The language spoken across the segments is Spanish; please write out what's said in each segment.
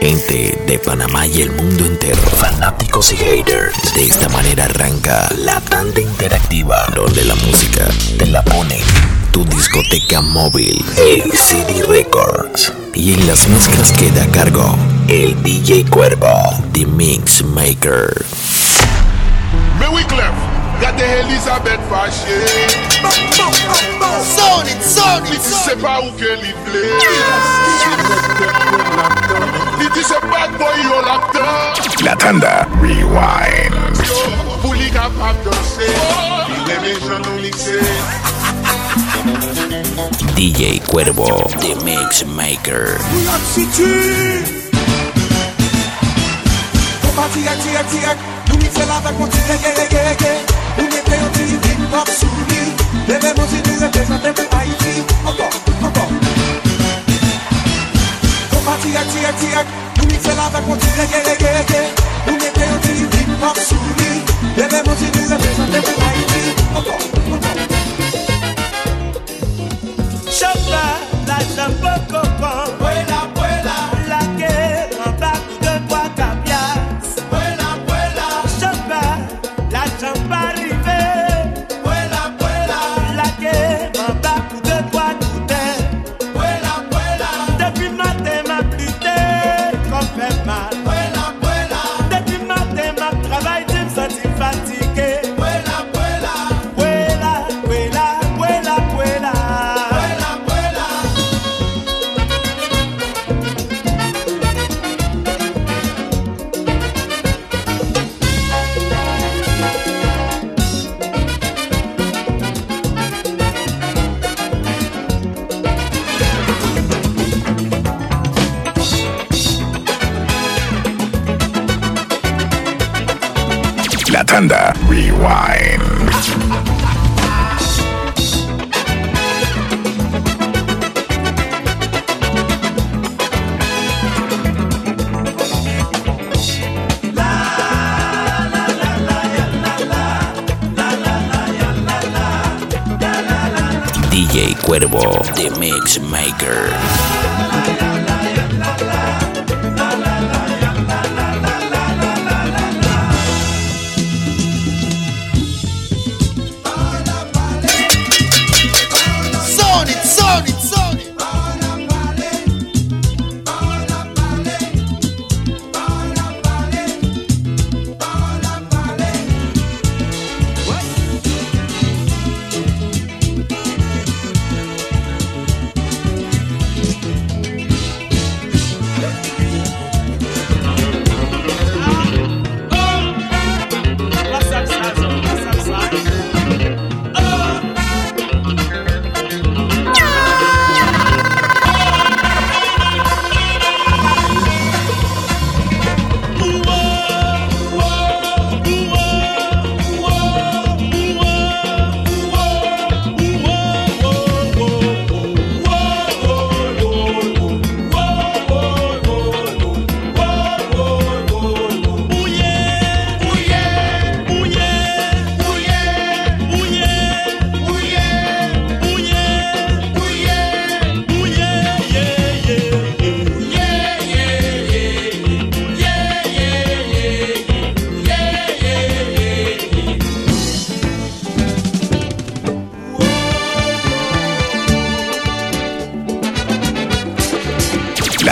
Gente de Panamá y el mundo entero, fanáticos y haters. De esta manera arranca la tanda interactiva, donde la música te la pone tu discoteca móvil, ACD Records. Y en las mezclas queda a cargo el DJ Cuervo, The Mix Maker. Got the Elizabeth Faché. Son it, ou la vek Nou yon ti hip hop sou Chamba la jamboko Tanda Rewind. DJ Cuervo, The Mix Maker.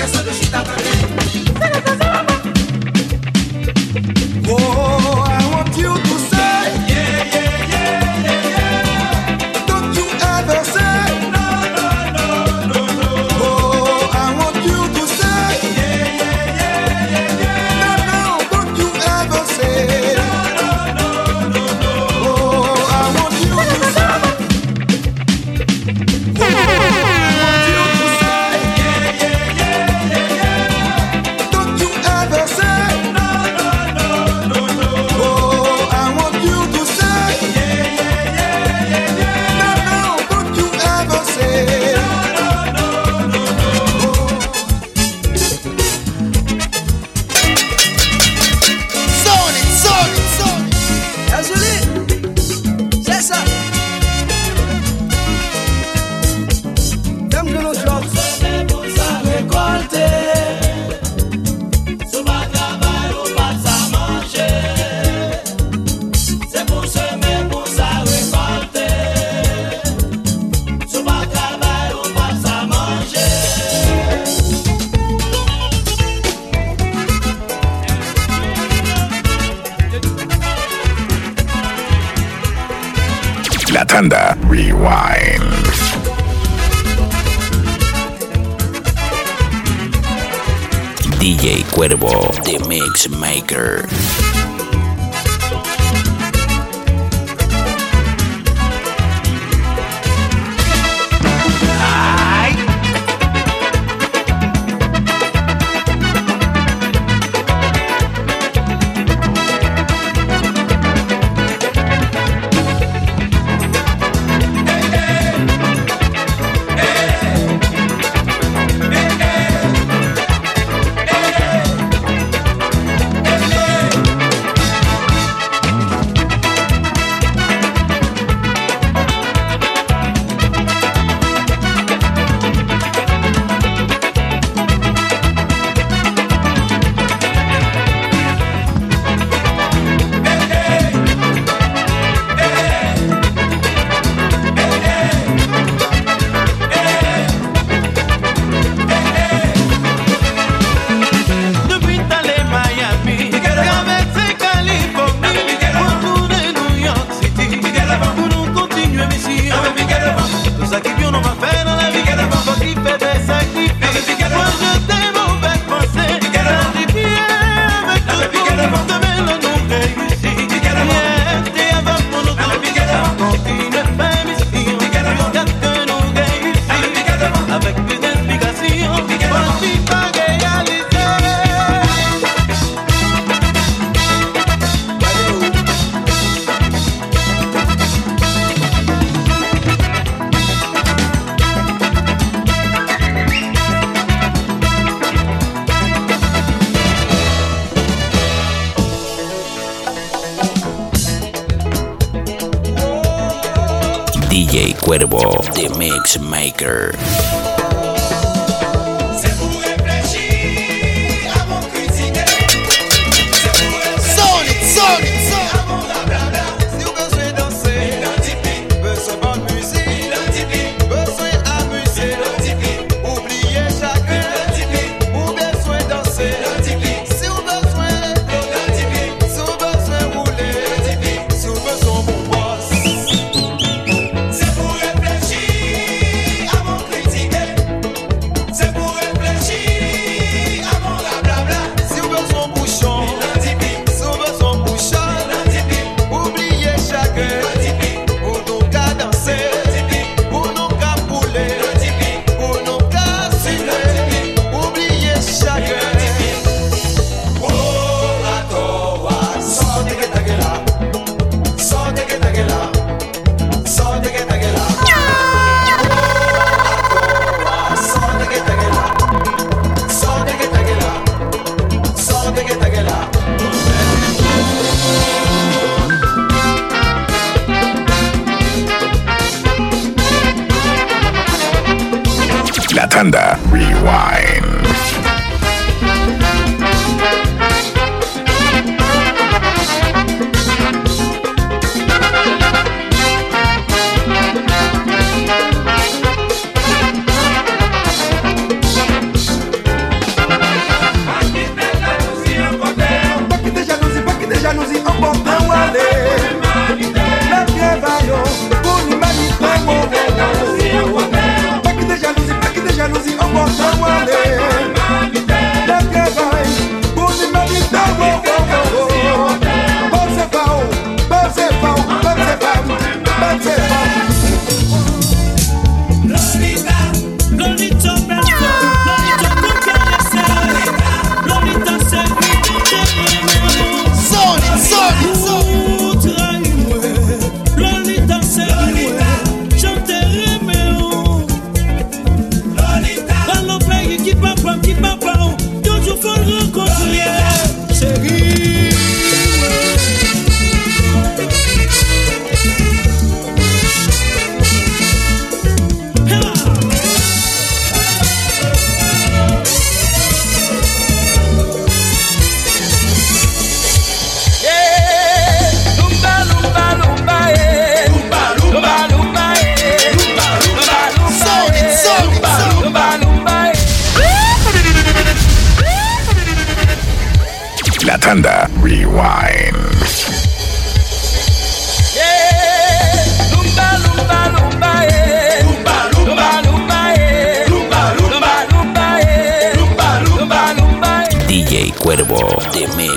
questão de hoje tá pra DJ Cuervo, The Mix Maker. Cuervo, The Mix Maker.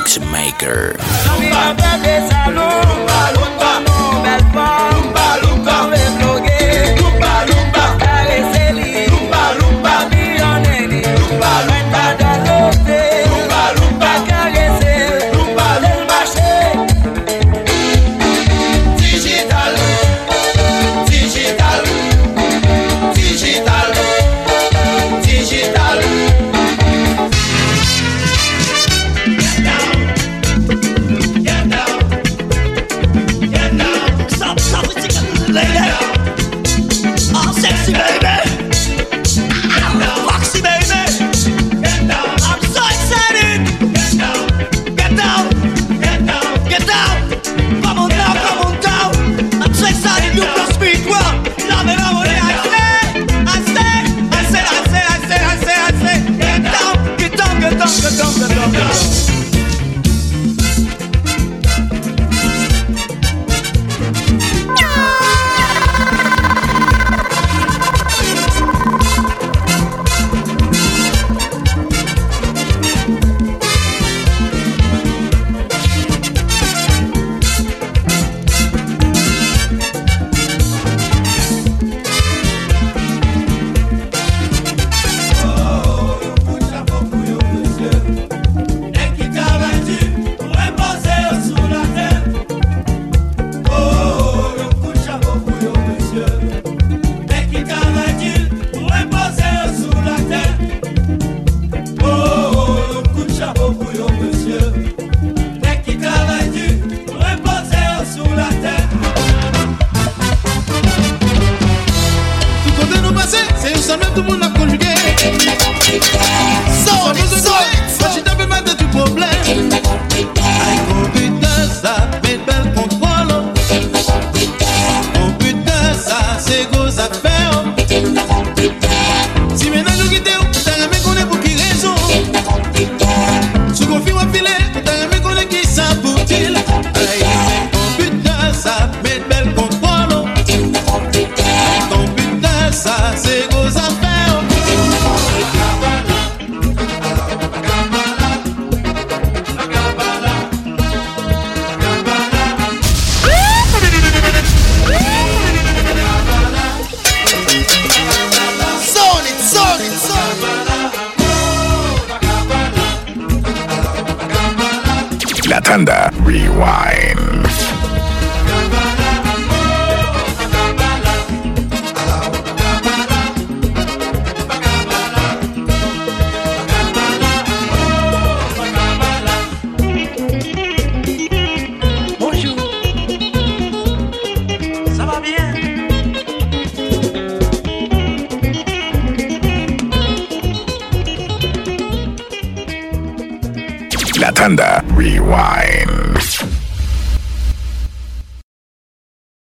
Mix mixmaker.